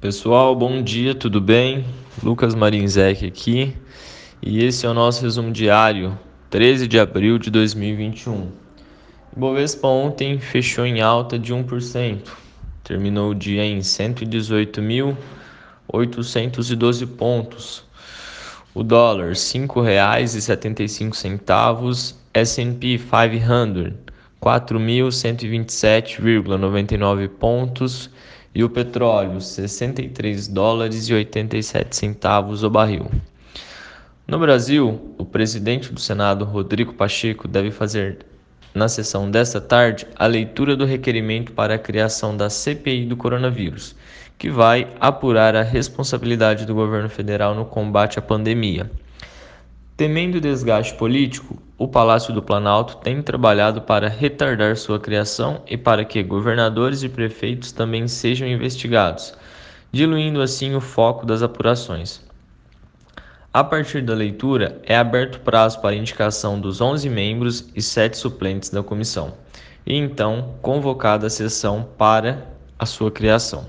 Pessoal, bom dia, tudo bem? Lucas Marinzec aqui e esse é o nosso resumo diário, 13 de abril de 2021. O Bovespa ontem fechou em alta de 1%, terminou o dia em 118.812 pontos. O dólar R$ 5,75, S&P 500 4.127,99 pontos e o petróleo 63 dólares e 87 centavos o barril. No Brasil, o presidente do Senado, Rodrigo Pacheco, deve fazer na sessão desta tarde a leitura do requerimento para a criação da CPI do coronavírus, que vai apurar a responsabilidade do governo federal no combate à pandemia. Temendo desgaste político, o Palácio do Planalto tem trabalhado para retardar sua criação e para que governadores e prefeitos também sejam investigados, diluindo assim o foco das apurações. A partir da leitura, é aberto prazo para indicação dos 11 membros e 7 suplentes da comissão, e então convocada a sessão para a sua criação.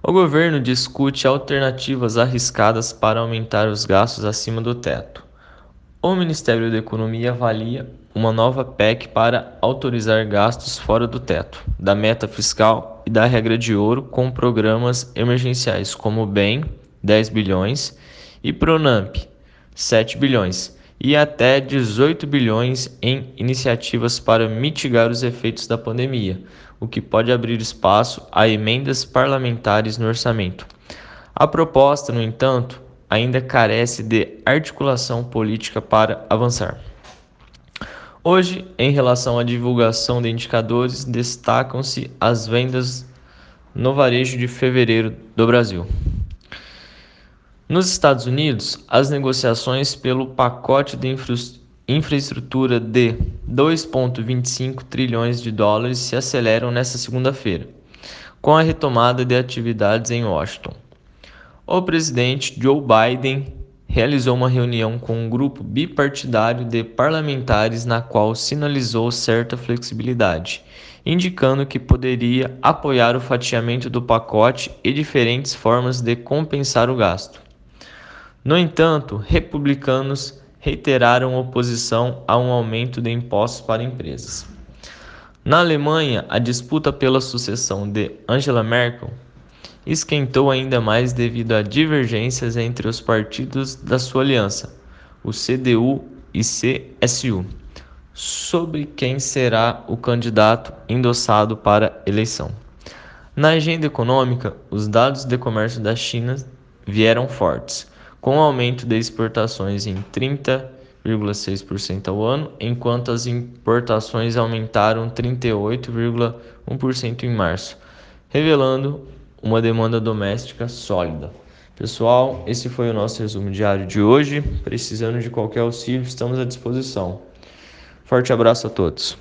O governo discute alternativas arriscadas para aumentar os gastos acima do teto. O Ministério da Economia avalia uma nova PEC para autorizar gastos fora do teto, da meta fiscal e da regra de ouro com programas emergenciais como o BEM, 10 bilhões, e Pronamp, 7 bilhões, e até 18 bilhões em iniciativas para mitigar os efeitos da pandemia, o que pode abrir espaço a emendas parlamentares no orçamento. A proposta, no entanto, ainda carece de articulação política para avançar. Hoje, em relação à divulgação de indicadores, destacam-se as vendas no varejo de fevereiro do Brasil. Nos Estados Unidos, as negociações pelo pacote de infraestrutura de 2,25 trilhões de dólares se aceleram nesta segunda-feira, com a retomada de atividades em Washington. O presidente Joe Biden realizou uma reunião com um grupo bipartidário de parlamentares na qual sinalizou certa flexibilidade, indicando que poderia apoiar o fatiamento do pacote e diferentes formas de compensar o gasto. No entanto, republicanos reiteraram oposição a um aumento de impostos para empresas. Na Alemanha, a disputa pela sucessão de Angela Merkel esquentou ainda mais devido a divergências entre os partidos da sua aliança, o CDU e CSU, sobre quem será o candidato endossado para eleição. Na agenda econômica, os dados de comércio da China vieram fortes com aumento de exportações em 30,6% ao ano, enquanto as importações aumentaram 38,1% em março, revelando uma demanda doméstica sólida. Pessoal, esse foi o nosso resumo diário de hoje. Precisando de qualquer auxílio, estamos à disposição. Forte abraço a todos.